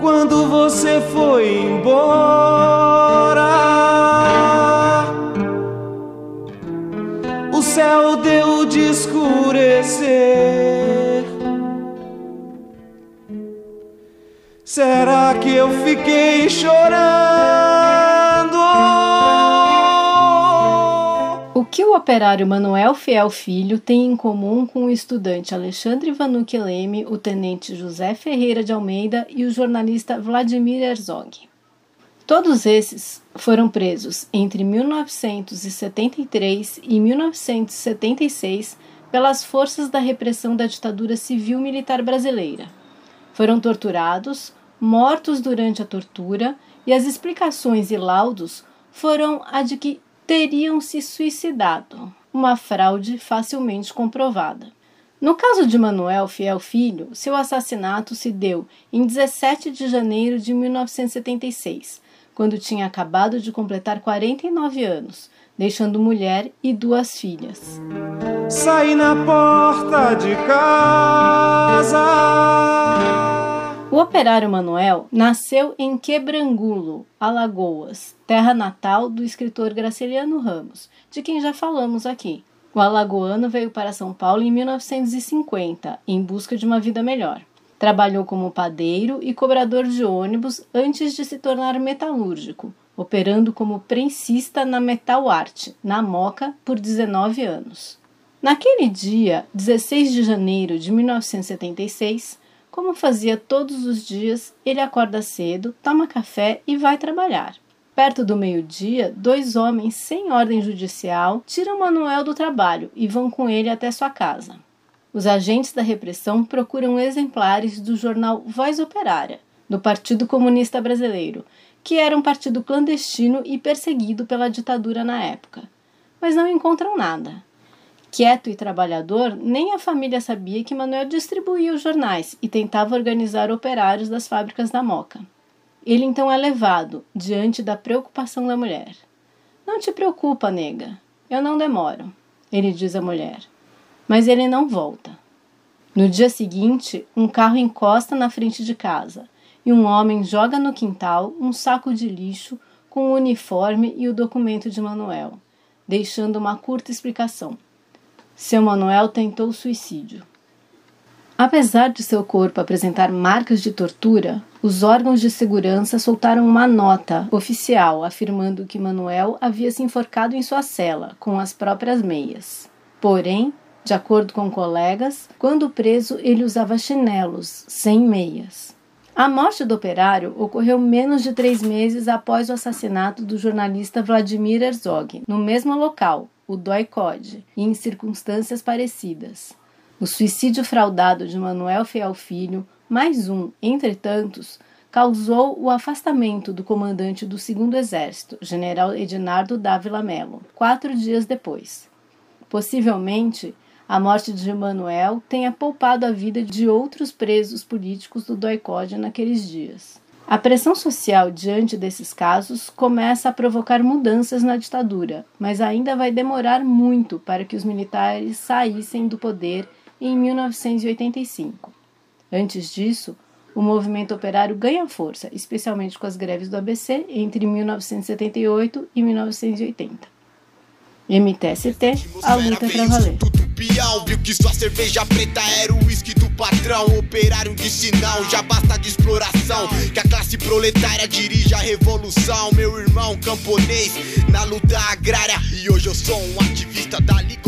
Quando você foi embora, o céu deu de escurecer. Será que eu fiquei chorando? Que o operário Manuel Fiel Filho tem em comum com o estudante Alexandre Vanucci Leme, o tenente José Ferreira de Almeida e o jornalista Vladimir Herzog? Todos esses foram presos entre 1973 e 1976 pelas forças da repressão da ditadura civil-militar brasileira. Foram torturados, mortos durante a tortura e as explicações e laudos foram a de que teriam se suicidado, uma fraude facilmente comprovada. No caso de Manuel Fiel Filho, seu assassinato se deu em 17 de janeiro de 1976, quando tinha acabado de completar 49 anos, deixando mulher e duas filhas. Saí na porta de casa operário Manuel nasceu em Quebrangulo, Alagoas, terra natal do escritor Graciliano Ramos, de quem já falamos aqui. O alagoano veio para São Paulo em 1950, em busca de uma vida melhor. Trabalhou como padeiro e cobrador de ônibus antes de se tornar metalúrgico, operando como prensista na Metal Art, na Moca, por 19 anos. Naquele dia, 16 de janeiro de 1976, como fazia todos os dias, ele acorda cedo, toma café e vai trabalhar. Perto do meio-dia, dois homens sem ordem judicial tiram Manuel do trabalho e vão com ele até sua casa. Os agentes da repressão procuram exemplares do jornal Voz Operária, do Partido Comunista Brasileiro, que era um partido clandestino e perseguido pela ditadura na época. Mas não encontram nada. Quieto e trabalhador, nem a família sabia que Manuel distribuía os jornais e tentava organizar operários das fábricas da Moca. Ele então é levado diante da preocupação da mulher. Não te preocupa, nega, eu não demoro, ele diz à mulher. Mas ele não volta. No dia seguinte, um carro encosta na frente de casa e um homem joga no quintal um saco de lixo com o uniforme e o documento de Manuel, deixando uma curta explicação. Seu Manuel tentou suicídio. Apesar de seu corpo apresentar marcas de tortura, os órgãos de segurança soltaram uma nota oficial afirmando que Manuel havia se enforcado em sua cela com as próprias meias. Porém, de acordo com colegas, quando preso ele usava chinelos, sem meias. A morte do operário ocorreu menos de três meses após o assassinato do jornalista Vladimir Herzog, no mesmo local, o doicode, e em circunstâncias parecidas. O suicídio fraudado de Manuel Fiel Filho, mais um, entre tantos, causou o afastamento do comandante do Segundo Exército, general Ednardo Dávila Melo, quatro dias depois. Possivelmente, a morte de Manuel tenha poupado a vida de outros presos políticos do doicode naqueles dias. A pressão social diante desses casos começa a provocar mudanças na ditadura, mas ainda vai demorar muito para que os militares saíssem do poder em 1985. Antes disso, o movimento operário ganha força, especialmente com as greves do ABC entre 1978 e 1980. MTST, a luta para valer. Viu que sua cerveja preta era o uísque do patrão. Operário de sinal, já basta de exploração Que a classe proletária dirige a revolução. Meu irmão camponês na luta agrária E hoje eu sou um ativista da liga